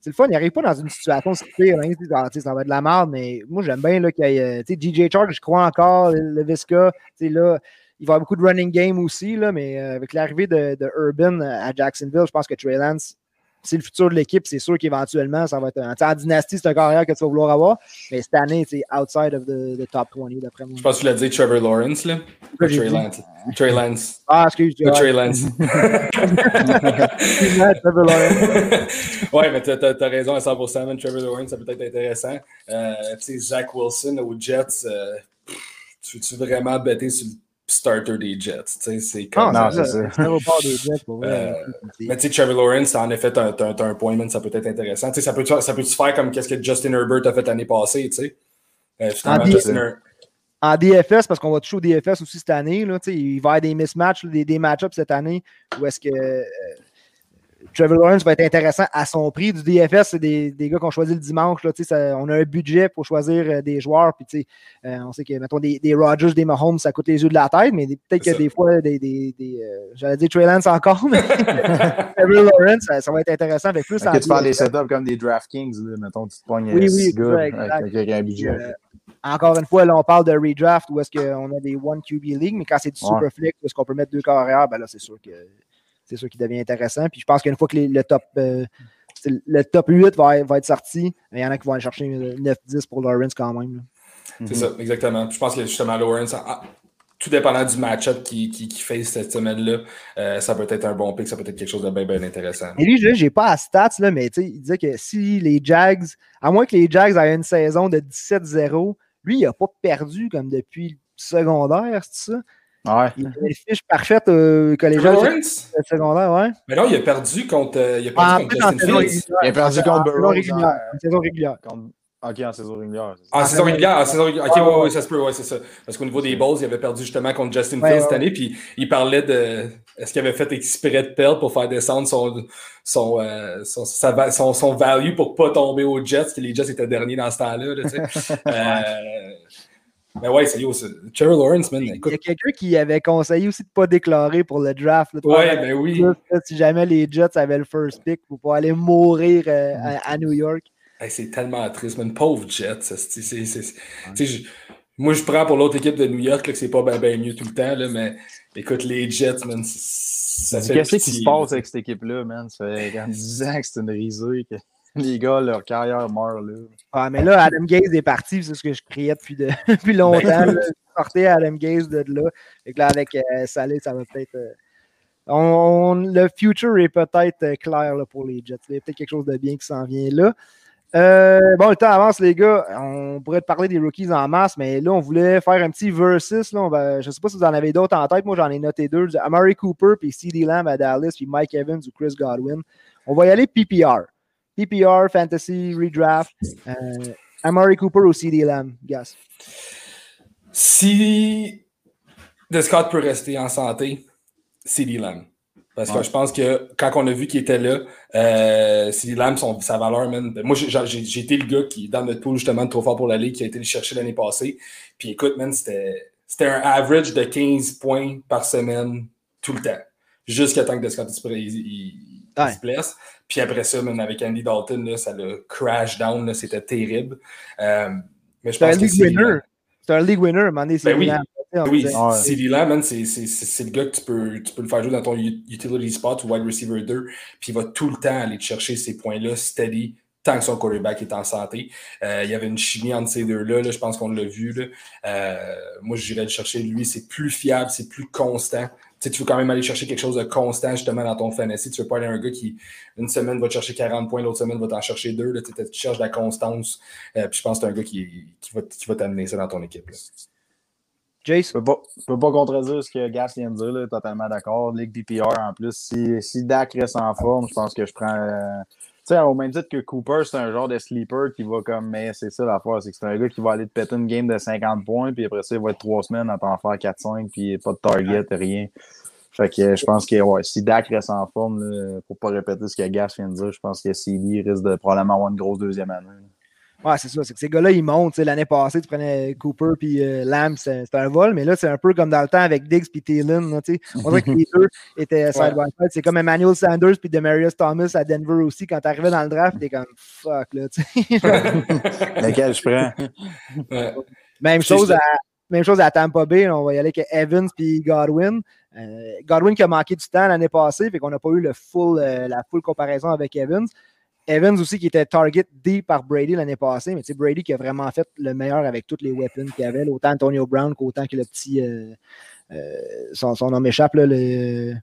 c'est le fun, il n'arrive pas dans une situation si pire. Hein, ça va être de la merde, mais moi, j'aime bien qu'il y DJ Chark, je crois encore, le Visca. Là, il va y avoir beaucoup de running game aussi, là, mais euh, avec l'arrivée de, de, Urban à Jacksonville, je pense que Trey Lance, c'est le futur de l'équipe. C'est sûr qu'éventuellement, ça va être un. En dynastie, c'est un carrière que tu vas vouloir avoir. Mais cette année, c'est outside of the, the, top 20, d'après moi. Je pense que tu l'as dit Trevor Lawrence, là. Trey Lance. Trey Lance. Ah, excuse-moi. Trey Lance. Trevor Lawrence. ouais, mais tu as, raison à 100%. Trevor Lawrence, ça peut être intéressant. Euh, tu sais, Zach Wilson aux Jets, euh, tu veux-tu vraiment bêter sur le starter des Jets. C'est comme. Ah, non, c'est ça. des Jets, pour euh, mais tu sais, Trevor Lawrence, en effet, t'as un point, man, ça peut être intéressant. ça peut, ça peut faire comme qu'est-ce que Justin Herbert a fait l'année passée, tu sais? Euh, en, DFS, parce qu'on va toucher au DFS aussi cette année, là, il va y avoir des mismatchs, des, des match-ups cette année où est-ce que. Euh, Trevor Lawrence va être intéressant à son prix. Du DFS, c'est des, des, gars qu'on choisit le dimanche. Là, ça, on a un budget pour choisir euh, des joueurs. Puis, euh, on sait que, mettons, des, des Rodgers, des Mahomes, ça coûte les yeux de la tête, mais peut-être que des fois, des, des, des euh, j'allais dire Trey Lance encore, mais Trevor Lawrence, ça, va être intéressant. Avec plus que tu parles des setups comme des DraftKings, mettons, tu te pognes oui, oui, gars avec, un budget. encore une fois, là, on parle de redraft où est-ce qu'on a des One QB League, mais quand c'est du Superflex, où est-ce qu'on peut mettre deux carrières, ben là, c'est sûr que c'est ça qui devient intéressant. Puis je pense qu'une fois que le, top, euh, le top 8 va, être sorti, il y en a qui vont aller chercher 9-10 pour Lawrence quand même. C'est ça, exactement. Je pense que justement, Lawrence, tout dépendant du match-up qui, qui, fait cette semaine-là, euh, ça peut être un bon pick, ça peut être quelque chose de bien, bien intéressant. Et lui, je n'ai pas à stats, là, mais il disait que si les Jags, à moins que les Jags aient une saison de 17-0, lui, il n'a pas perdu comme depuis le secondaire, c'est ça? Ouais. Il a une fiche parfaite euh, collégiale. secondaire, ouais. Mais non, il a perdu contre, euh, il a perdu contre Justin Fields. Il a perdu contre Burrow. En saison régulière. Ok, en saison régulière. En saison régulière, en saison régulière. Ok, ouais, ouais, ça se peut, ouais, c'est ça. Parce qu'au niveau des balls, il avait perdu justement contre Justin Fields cette année, puis il parlait de. Est-ce qu'il avait fait exprès de perdre pour faire descendre son, son, euh, son, son, son, value pour pas tomber aux Jets, que les Jets étaient derniers dans ce temps-là, tu sais. euh, mais ouais, c'est yo, Trevor Lawrence, man. Écoute. Il y a quelqu'un qui avait conseillé aussi de ne pas déclarer pour le draft. Là, ouais, ben oui. si jamais les Jets avaient le first pick pour pas aller mourir euh, à, New York. c'est tellement triste, man. Pauvre Jets. moi, je prends pour l'autre équipe de New York là, que c'est pas bien mieux tout le temps, là, mais écoute, les Jets, man, Qu'est-ce qui se passe avec cette équipe-là, man? Ça fait 10 ans que c'est une risée. Que... Les gars, leur carrière meurt là. Ah, mais là, Adam Gaze est parti, c'est ce que je criais depuis, de, depuis longtemps. Ben, sortez Adam Gaze de là. Et là, avec euh, Salé, ça va peut-être. Euh, on, le future est peut-être euh, clair là, pour les Jets. Il y a peut-être quelque chose de bien qui s'en vient là. Euh, bon, le temps avance, les gars. On pourrait te parler des rookies en masse, mais là, on voulait faire un petit versus. Là. je ne sais pas si vous en avez d'autres en tête. Moi, j'en ai noté deux. Amari Cooper, puis CD Lamb à Dallas, puis Mike Evans ou Chris Godwin. On va y aller PPR. PPR, Fantasy, Redraft, euh, Amari Cooper ou CD Lamb, Gas? Si Scott peut rester en santé, CD Lamb. Parce que je pense que quand on a vu qu'il était là, euh, CD Lamb, sa valeur, man, moi j'ai été le gars qui, dans notre pool justement de trop fort pour la ligue, qui a été le chercher l'année passée. Puis écoute, man, c'était un average de 15 points par semaine tout le temps. Jusqu'à temps que Scott il, il, il se blesse. Puis après ça, même avec Andy Dalton, là, ça le crash down, c'était terrible. Euh, mais je pense un league winner. C'est un league winner, man. Ben oui, oui CD Lamb, c'est le gars que tu peux, tu peux le faire jouer dans ton utility spot ou wide receiver 2, puis il va tout le temps aller te chercher ces points-là steady tant que son quarterback est en santé. Euh, il y avait une chimie entre ces deux-là, je pense qu'on l'a vu. Là. Euh, moi, j'irais le chercher. Lui, c'est plus fiable, c'est plus constant tu veux quand même aller chercher quelque chose de constant justement dans ton fantasy. Tu veux pas aller un gars qui, une semaine, va te chercher 40 points, l'autre semaine, va t'en chercher deux. Là, tu cherches la constance. Euh, puis je pense que c'est un gars qui, qui va, qui va t'amener ça dans ton équipe. Là. Jace? Je ne peux, pas contredire ce que Gas vient de dire, là, totalement d'accord. Ligue DPR en plus. Si, si Dak reste en forme, je pense que je prends. Euh, sais, au même titre que Cooper, c'est un genre de sleeper qui va comme. Mais c'est ça l'affaire, c'est que c'est un gars qui va aller te péter une game de 50 points, puis après ça, il va être trois semaines à t'en faire 4-5, puis pas de target, rien. Fait que je pense que ouais, si Dak reste en forme, là, pour pas répéter ce que Gas vient de dire, je pense que CD risque de probablement avoir une grosse deuxième année. Ouais, c'est ça. C'est que ces gars-là, ils montent. L'année passée, tu prenais Cooper puis euh, Lamb, c'était un vol, mais là, c'est un peu comme dans le temps avec Diggs puis Thielen. On dirait que les deux étaient side by side. C'est comme Emmanuel Sanders puis Demarius Thomas à Denver aussi. Quand tu arrivais dans le draft, t'es comme fuck, là. Lequel je prends? Même chose à. Même chose à Tampa Bay, on va y aller avec Evans puis Godwin. Euh, Godwin qui a manqué du temps l'année passée, fait qu'on n'a pas eu le full, euh, la full comparaison avec Evans. Evans aussi qui était target D par Brady l'année passée, mais c'est Brady qui a vraiment fait le meilleur avec toutes les weapons qu'il avait, autant Antonio Brown qu'autant que le petit. Euh, son, son, nom m'échappe, là, le.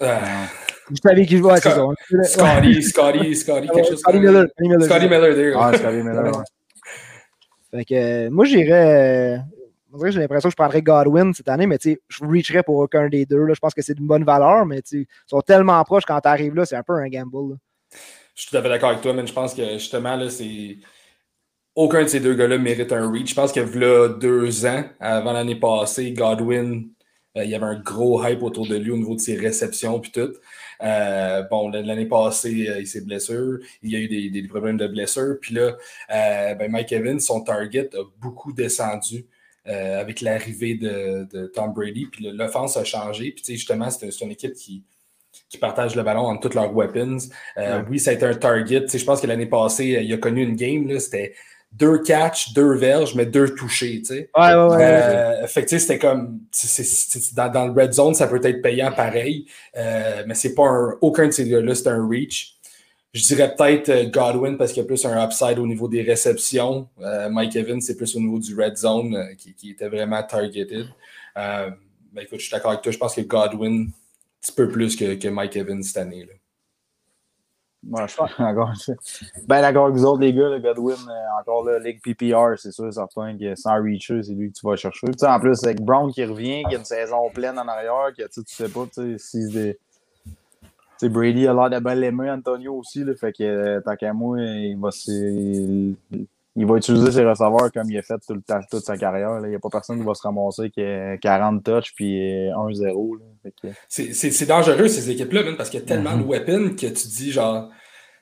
Vous savez qui je vois, c'est ça. Scotty, Scotty, Scotty, quelque chose. Scotty Miller. Scotty Miller, Ah, Scotty Miller, fait que, moi, j'irais. j'ai l'impression que je prendrais Godwin cette année, mais je reacherais pour aucun des deux. Là. Je pense que c'est d'une bonne valeur, mais ils sont tellement proches quand tu arrives là, c'est un peu un gamble. Je suis tout à fait d'accord avec toi, mais je pense que justement, là, c'est. Aucun de ces deux gars-là mérite un reach. Je pense que là, deux ans, avant l'année passée, Godwin, euh, il y avait un gros hype autour de lui au niveau de ses réceptions puis tout. Euh, bon, l'année passée, euh, il s'est blessé. Il y a eu des, problèmes de blessure. Puis là, ben Mike Evans, son target a beaucoup descendu. avec l'arrivée de, Tom Brady. Puis l'offense a changé. Puis justement, c'est une équipe qui, qui partage le ballon entre toutes leurs weapons. Oui, ça a été un target. je pense que l'année passée, il a connu une game. C'était deux catchs, deux verges, mais deux touchés, tu sais. Ouais, ouais, ouais. Euh, fait que, c'était comme, dans, dans, le red zone, ça peut être payant pareil, euh, mais c'est pas un, aucun de ces gars-là, c'est un reach. Je dirais peut-être euh, Godwin parce qu'il y a plus un upside au niveau des réceptions. Euh, Mike Evans, c'est plus au niveau du red zone euh, qui, qui, était vraiment targeted. mais écoute, je suis d'accord avec toi. Je pense que Godwin, petit peu plus que, que Mike Evans cette année. Là. Moi, je suis encore. Ben d'accord avec vous autres, les gars, le Godwin, euh, encore là, Ligue PPR, c'est sûr, certain que sans Reacher, c'est lui que tu vas chercher. Tu sais, en plus, avec Brown qui revient, qui a une saison pleine en arrière, que tu sais pas, tu sais, si des. Tu sais, Brady a l'air de bien l'aimer, Antonio aussi, là, fait que euh, tant qu'à moi, il va, il, il va utiliser ses receveurs comme il a fait tout le temps, toute sa carrière. Il n'y a pas personne qui va se ramasser qui a 40 touches puis 1-0. C'est dangereux ces équipes-là, parce qu'il y a tellement de mm-hmm. weapons que tu dis genre,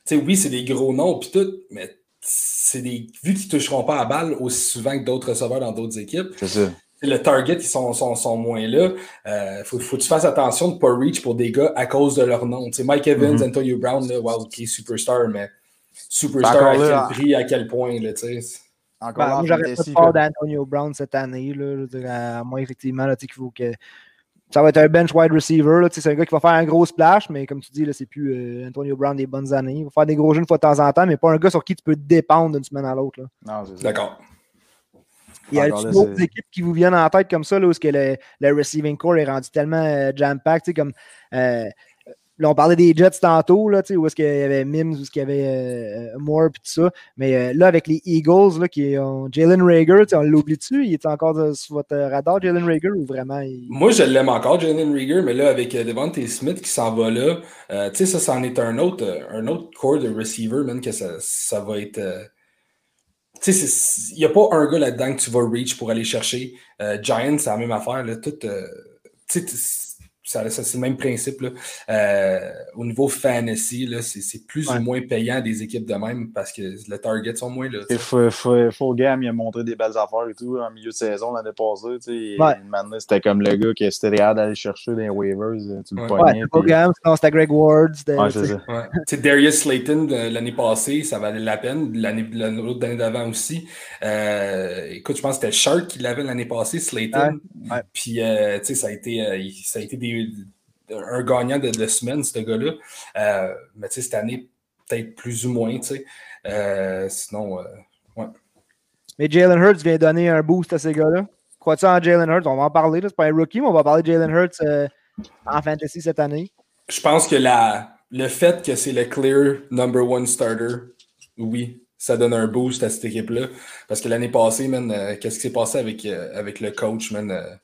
tu sais, oui, c'est des gros noms puis tout, mais c'est des. Vu qu'ils ne toucheront pas à balle aussi souvent que d'autres receveurs dans d'autres équipes. Le target, ils sont, sont, sont moins là. Il euh, faut, faut, que tu fasses attention de ne pas reach pour des gars à cause de leur nom. sais Mike Evans, mm-hmm. Antonio Brown, là, wow, qui est superstar, mais superstar à quel prix, à quel point, là, tu sais? Encore ben, j'aurais pas peur d'Antonio Brown cette année, là, à moins effectivement là, qu'il faut que ça va être un bench wide receiver. C'est un gars qui va faire un gros splash, mais comme tu dis, c'est plus euh, Antonio Brown des bonnes années. Il va faire des gros jeux une fois de temps en temps, mais pas un gars sur qui tu peux dépendre d'une semaine à l'autre. D'accord. Il y a d'autres équipes qui vous viennent en tête comme ça, là, où le, le receiving core est rendu tellement euh, jam-packed, comme euh, Là, on parlait des Jets tantôt, là, où est-ce qu'il y avait Mims, où est-ce qu'il y avait euh, Moore, et tout ça. Mais euh, là, avec les Eagles, là, qui ont Jalen Rager, on l'oublie dessus. Il est encore sur votre radar, Jalen Rager, ou vraiment Moi, je l'aime encore, Jalen Rager, mais là, avec euh, Devante Smith qui s'en va là, tu sais, ça, c'en est un autre, un autre core de receiver, même, que ça, ça va être. Tu sais, il n'y a pas un gars là-dedans que tu vas reach pour aller chercher. Giants, c'est la même affaire. Là, tout, tu sais, c'est le même principe. Là. Euh, au niveau fantasy, c'est plus ou moins payant des équipes de même parce que les targets sont moins là. Faut, Game, il a montré des belles affaires et tout en milieu de saison l'année passée. Maintenant, c'était comme le gars qui c'était capable d'aller chercher des waivers. Euh, tu le. Ouais, c'était Greg Ward. Ouais, Darius Slayton l'année passée, ça valait la peine. L'autre année d'avant aussi. Euh, écoute, je pense que c'était Shark qui l'avait l'année passée, Slayton. Puis, ça a été, ça a été des un gagnant de, de semaine, ce gars-là. Euh, mais tu sais, cette année, peut-être plus ou moins, tu sais. Euh, sinon, euh, ouais. Mais Jalen Hurts vient donner un boost à ces gars-là. Crois-tu en Jalen Hurts? On va en parler, c'est pas un rookie, mais on va parler de Jalen Hurts en fantasy cette année. Je pense que la, le fait que c'est le clear number one starter, oui, ça donne un boost à cette équipe-là. Parce que l'année passée, man, qu'est-ce qui s'est passé avec, avec le coach, man?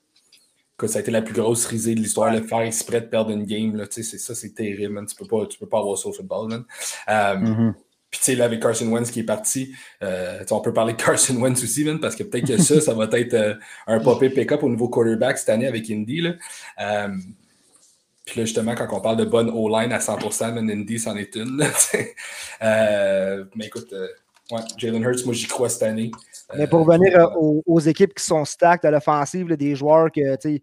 Que ça a été la plus grosse risée de l'histoire, le faire exprès de perdre une game, là, ça, c'est terrible, man. Tu peux pas, tu peux pas avoir ça au football, man. Euh, mm-hmm. Puis, tu sais, là, avec Carson Wentz qui est parti, euh, on peut parler de Carson Wentz aussi, man, parce que peut-être que ça, ça va être euh, un popé pick-up au nouveau quarterback cette année avec Indy, là. puis là, justement, quand on parle de bonne O-line à 100%, man, Indy, c'en est une, mais écoute, ouais, Jalen Hurts, moi, j'y crois cette année. Mais pour revenir euh, aux, équipes qui sont stacked à l'offensive, des joueurs que, tu sais,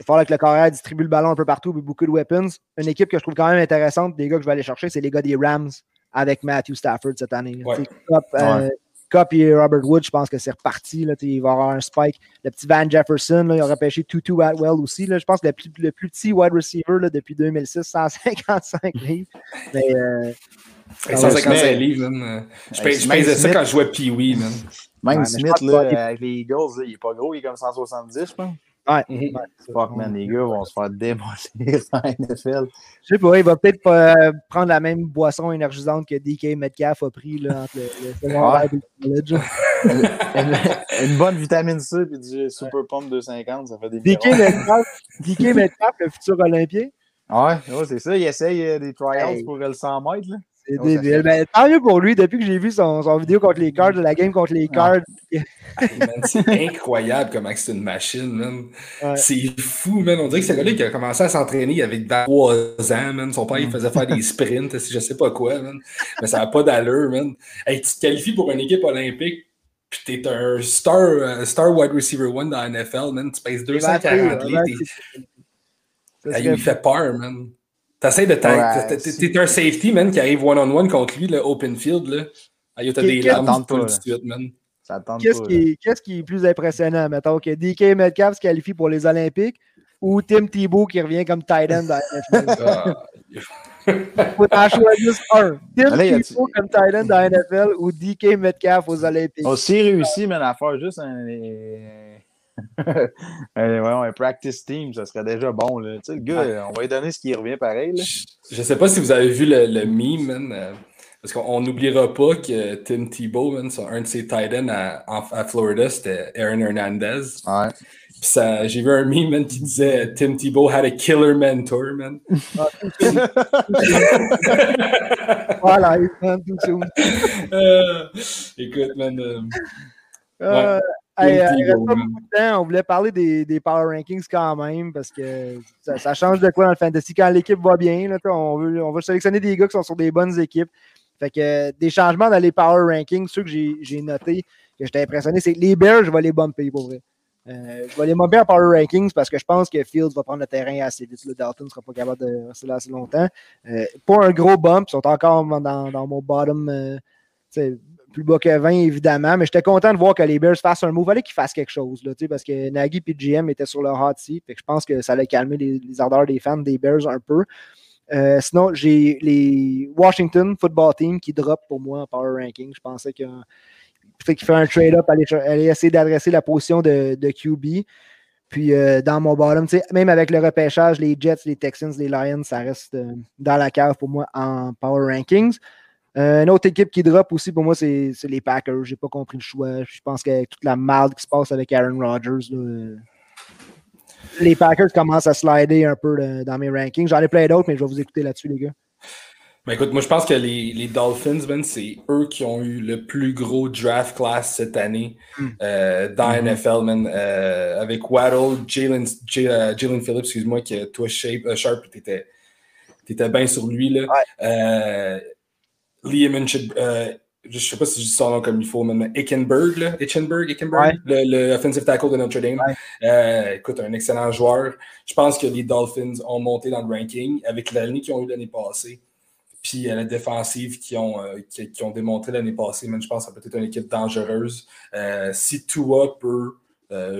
il faut que le carrière distribue le ballon un peu partout, mais beaucoup de weapons. Une équipe que je trouve quand même intéressante, des gars que je vais aller chercher, c'est les gars des Rams avec Matthew Stafford cette année. Ouais. Cup, euh, et Robert Wood, je pense que c'est reparti. Là, il va y avoir un spike. Le petit Van Jefferson, là, il a repêché Tutu Atwell aussi. Là, je pense que le plus, le plus petit wide receiver là, depuis 2006, 155 livres. Mais, euh, 155 livres. Je, je ça quand je jouais Pee-Wee, Même Smith, là, avec les Eagles, il est pas gros, il est comme 170, je pense. Ouais. Mhm. Fuck, man, les gars vont se faire démolir en NFL. Je sais pas, il va peut-être pas euh, prendre la même boisson énergisante que DK Metcalf a pris là, entre le, le ah. et le college. une, bonne vitamine C et du Super Pump 250, ça fait des DK Metcalf, DK Metcalf, le futur Olympien. Ouais, ouais c'est ça, il essaye euh, des trials pour le 100 mètres. Là. C'est débile. Ben, tant mieux pour lui, depuis que j'ai vu son, son, vidéo contre les cards, de la game contre les cards. c'est incroyable comment c'est une machine, man. C'est fou, man. On dirait que c'est gars qui a commencé à s'entraîner avec 23 ans, man. Son père, il faisait faire des sprints, je sais pas quoi, man. Mais ça n'a pas d'allure, man. Hey, tu te qualifies pour une équipe olympique, puis t'es un star, star wide receiver one dans la NFL, man. Tu pèses 240 litres. il fait peur, man. T'essayes de T'es un safety, man, qui arrive one-on-one contre lui, le open field, là. Ah, t'as des larmes tout de suite, man. Qu'est-ce qui, qui, est plus impressionnant, mettons, que DK Metcalf se qualifie pour les Olympiques ou Tim Thibault qui revient comme tight end dans la NFL? Faut en choisir un. Tim Thibault comme tight end dans la NFL ou DK Metcalf aux Olympiques? On s'est réussi, man, à faire juste un un practice team, ça serait déjà bon. Là. Tu sais, le gars, on va lui donner ce qui revient pareil. Je ne sais pas si vous avez vu le, le meme, man, euh, parce qu'on n'oubliera pas que Tim Tebow, un de ses tight ends à, à, Florida, c'était Aaron Hernandez. Ouais. j'ai vu un meme man, qui disait Tim Tebow had a killer mentor, man. voilà, tout euh, écoute, man. Euh, euh euh, on voulait parler des, Power Rankings quand même parce que ça, change de quoi dans le fantasy. Quand l'équipe va bien, là, on, veut, on veut sélectionner des gars qui sont sur des bonnes équipes. Fait que des changements dans les Power Rankings, ceux que j'ai notés, que j'étais impressionné, c'est que les Bears, je vais les bumper pour vrai. Euh, je vais les bumper en Power Rankings parce que je pense que Fields va prendre le terrain assez vite. Le Dalton ne sera pas capable de rester là assez longtemps. Euh, pas un gros bump, ils sont encore dans, dans mon bottom plus bas que 20, évidemment, mais j'étais content de voir que les Bears fassent un move. Fallait qu'ils fassent quelque chose, là, parce que Nagy et GM étaient sur le hot seat. je pense que ça allait calmer les, ardeurs des fans des Bears un peu. Euh, sinon, j'ai les Washington Football Team qui drop pour moi en power ranking. Je pensais qu'il fait un trade-up, aller, aller, essayer d'adresser la position de, QB. Puis euh, dans mon bottom, même avec le repêchage, les Jets, les Texans, les Lions, ça reste euh, dans la cave pour moi en power rankings. Euh, une autre équipe qui drop aussi pour moi, c'est les Packers. J'ai pas compris le choix. Je pense qu'avec toute la merde qui se passe avec Aaron Rodgers, euh, les Packers commencent à slider un peu euh, dans mes rankings. J'en ai plein d'autres, mais je vais vous écouter là-dessus, les gars. Ben écoute, moi je pense que les, les Dolphins, ben, c'est eux qui ont eu le plus gros draft class cette année hmm. dans mm-hmm. NFL, man, avec Waddle, Jalen Phillips, excuse-moi, qui toi, Shape, Sharp, t'étais étais bien sur lui. Là. Liam euh, je ne sais pas si je dis son nom comme il faut, mais Ickenberg, là, Ichenberg, le, offensive tackle de Notre Dame. Euh, écoute, un excellent joueur. Je pense que les Dolphins ont monté dans le ranking avec l'année qu'ils ont eu l'année passée. Puis euh, la défensive qu'ils ont, qui, ont démontré l'année passée, je pense que ça peut être une équipe dangereuse. si Tua peut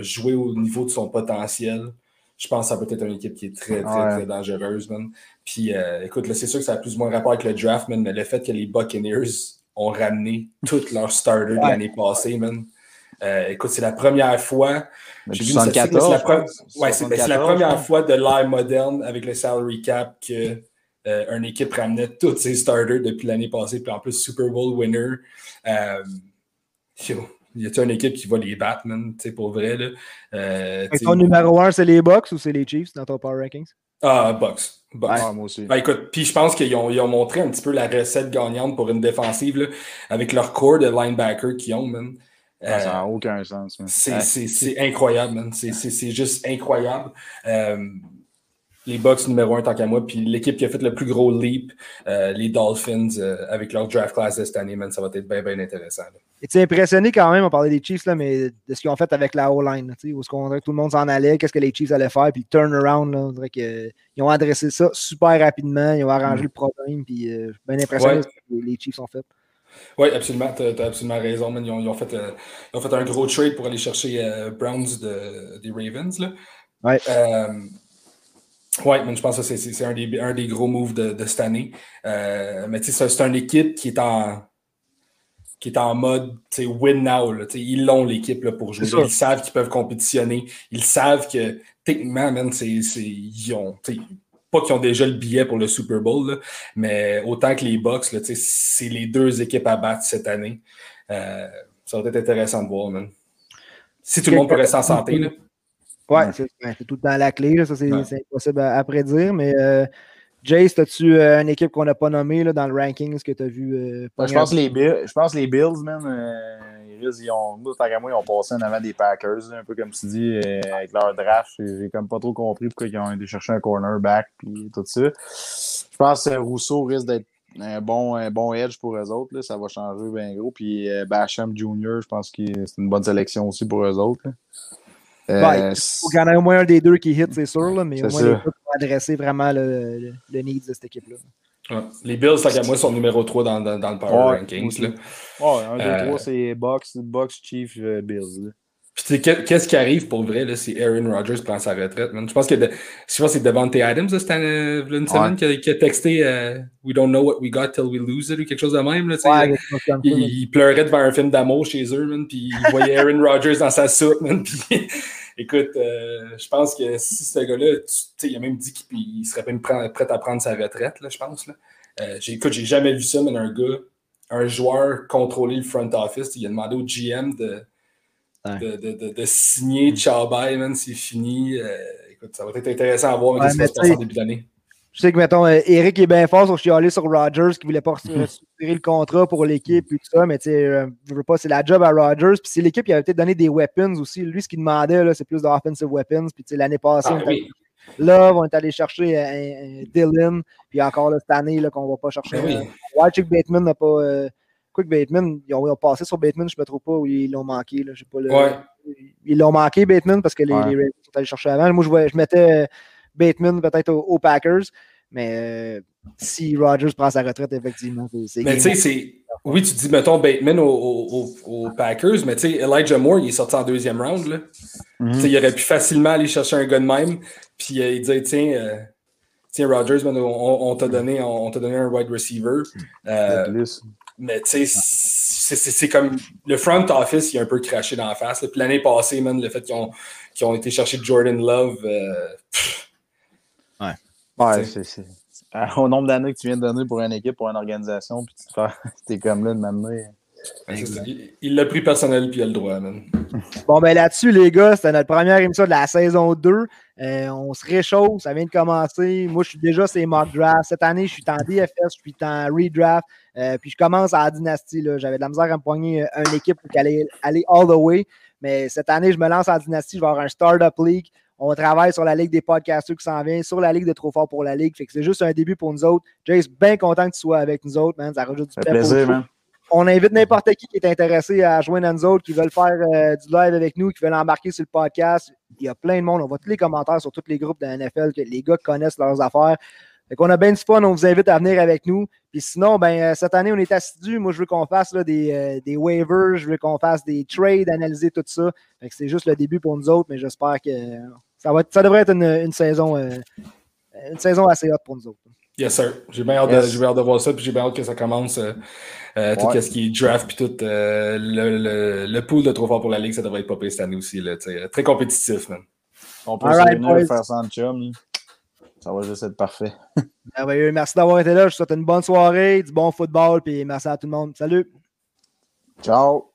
jouer au niveau de son potentiel, je pense que ça peut être une équipe qui est très, très, très dangereuse, man. Puis, euh, écoute, là, c'est sûr que ça a plus ou moins rapport avec le draft, man, mais le fait que les Buccaneers ont ramené toutes leurs starters de l'année passée, man. Euh, écoute, c'est la première fois. J'ai vu c'est la, ouais, c'est la première fois de l'ère moderne avec le salary cap que euh, une équipe ramenait tous ses starters depuis l'année passée, puis en plus Super Bowl winner. Y a-t-il une équipe qui va les battre, man, pour vrai? Là? Euh, ton numéro 1, c'est les Bucks ou c'est les Chiefs dans ton Power Rankings? Ah, Bucks. Moi aussi. Ben, écoute, puis je pense qu'ils ont, ils ont, montré un petit peu la recette gagnante pour une défensive là, avec leur corps de linebacker qu'ils ont, man. Ah, ça n'a aucun sens. C'est incroyable, man. C'est juste incroyable. Euh, les Bucks numéro un tant qu'à moi, puis l'équipe qui a fait le plus gros leap, euh, les Dolphins, euh, avec leur draft class de cette année, man, ça va être bien, bien intéressant. Et tu impressionné quand même, on parlait des Chiefs, là, mais de ce qu'ils ont fait avec la O-line, où ce qu'on tout le monde s'en allait, qu'est-ce que les Chiefs allaient faire, puis turnaround, là, on dirait qu'ils ont adressé ça super rapidement, ils ont arrangé mm. le problème, puis euh, bien impressionné ce que les Chiefs ont fait. Oui, absolument. Tu as, absolument raison. Ils, ont, fait, ils, ont, fait, un gros trade pour aller chercher Browns de, des Ravens. Là. Ouais. Oui, je pense que c'est un des, un des gros moves de, cette année. Euh, mais c'est une équipe qui est en qui est en mode win now. ils l'ont l'équipe pour jouer. Ils savent qu'ils peuvent compétitionner. Ils savent que techniquement, man, ils ont. Pas qu'ils ont déjà le billet pour le Super Bowl, mais autant que les Bucks, c'est les deux équipes à battre cette année. Euh, ça va être intéressant de voir, man. Si tout le monde peut rester en santé. Là. Ouais, ben, c'est tout dans la clé, ça c'est impossible à, prédire, mais euh, Jace, as-tu euh, une équipe qu'on n'a pas nommée là, dans le ranking? Est-ce que tu as vu? Euh, ben, je, pense les Bills, je pense les Bills, man. ils ont, nous, tant moi, ils ont passé en avant des Packers, un peu comme tu dis, avec leur draft. J'ai comme pas trop compris pourquoi ils ont été chercher un cornerback et tout ça. Je pense que Rousseau risque d'être un bon, un bon edge pour eux autres. Là. Ça va changer bien gros. Puis Basham Jr., je pense que c'est une bonne sélection aussi pour eux autres. Euh, il faut qu'il y en ait au moins un des deux qui hit, c'est sûr, là, mais au moins les deux pour adresser vraiment le, le, need de cette équipe-là. Les Bills, ça qu'à moi, sont numéro 3 dans, dans, dans le Power Rankings. Là. Ouais, 1, 2, 3, c'est Box, Box Chief, euh, Bills. Puis qu'est-ce qui arrive pour vrai, là, si Aaron Rodgers prend sa retraite, man? Je pense que de, je pense c'est Devante Adams, cette année, une semaine, qui, a, qui, a, texté uh, We don't know what we got till we lose it ou quelque chose de même. Là, ouais, il, il, pleurait devant un film d'amour chez eux, man, puis il voyait Aaron Rodgers dans sa soupe, man, puis Écoute, euh, je pense que si ce gars-là, il a même dit qu'il serait prêt à prendre sa retraite, là, je pense. Là. Euh, écoute, j'ai jamais vu ça, mais un gars, un joueur contrôler le front office, il a demandé au GM de, de, de, de, signer Ciao bye, man, c'est fini. Euh, écoute, ça va être intéressant à voir ouais, ce qui se en début d'année. Je sais que, mettons, euh, Eric est bien fort sur chialer sur Rodgers, qui voulait pas retirer le contrat pour l'équipe et tout ça, mais tu sais, euh, je veux pas, c'est la job à Rodgers. Puis c'est l'équipe qui avait peut-être donné des weapons aussi. Lui, ce qu'il demandait, c'est plus d'offensive weapons. Puis tu sais, l'année passée, ah, oui. là, on est allé chercher un, Dylan. Puis encore là, cette année, là, qu'on va pas chercher. Oui. White Chick Bateman n'a pas. Quick Bateman, ils ont, passé sur Bateman, je ne me trouve pas, où ils l'ont manqué. Là. Pas le... ouais. Ils l'ont manqué, Bateman, parce que les, ouais. Ravens sont allés chercher avant. Moi, je, je mettais Bateman peut-être aux, Packers. Mais euh, si Rodgers prend sa retraite, effectivement, c'est. Mais tu sais, c'est. Oui, tu dis, mettons, Bateman aux, Packers, mais tu sais, Elijah Moore, il est sorti en deuxième round. Là. Mm -hmm. Il aurait pu facilement aller chercher un gars de même. Puis euh, il disait, tiens, euh, tiens, Rodgers, on, on t'a donné, on, donné un wide receiver. Mais tu sais, c'est comme le front office, il a un peu craché dans la face. Puis l'année passée, man, le fait qu'ils ont, ont, été chercher Jordan Love. Ouais, c'est. Au nombre d'années que tu viens de donner pour une équipe, pour une organisation, puis tu te es comme là de m'amener. Il l'a pris personnel, puis il a le droit, man. Bon, ben là-dessus, les gars, c'était notre première émission de la saison 2. Euh, on se réchauffe, ça vient de commencer. Moi, je suis déjà ces mock drafts. Cette année, je suis en DFS, je suis en redraft. Euh, puis je commence à la dynastie. J'avais de la misère à me poigner euh, une équipe pour aller, aller all the way. Mais cette année, je me lance en dynastie. Je vais avoir un startup league. On travaille sur la Ligue des podcasters qui s'en vient, sur la Ligue de Trop Fort pour la Ligue. Fait que c'est juste un début pour nous autres. Jace, bien content que tu sois avec nous autres, man. Ça rajoute du plaisir, man. On invite n'importe qui qui est intéressé à joindre nous autres, qui veulent faire euh, du live avec nous, qui veulent embarquer sur le podcast. Il y a plein de monde. On voit tous les commentaires sur tous les groupes de la NFL que les gars connaissent leurs affaires. Fait qu'on a bien du fun, on vous invite à venir avec nous. Puis sinon, ben, euh, cette année, on est assidus. Moi, je veux qu'on fasse euh, des waivers, je veux qu'on fasse des trades, analyser tout ça. Fait que c'est juste le début pour nous autres, mais j'espère que ça, va ça devrait être une, saison, une saison assez haute pour nous autres. Yes, sir. J'ai bien hâte, yes. hâte, de voir ça, puis j'ai bien hâte que ça commence. Euh, euh, tout ce qui est draft, puis tout le, le, le, pool de trop fort pour la ligue, ça devrait être popé cette année aussi. Là, très compétitif, man. On peut right, venir faire ça en chum. Ça va juste être parfait. Merci d'avoir été là. Je vous souhaite une bonne soirée, du bon football, puis merci à tout le monde. Salut. Ciao.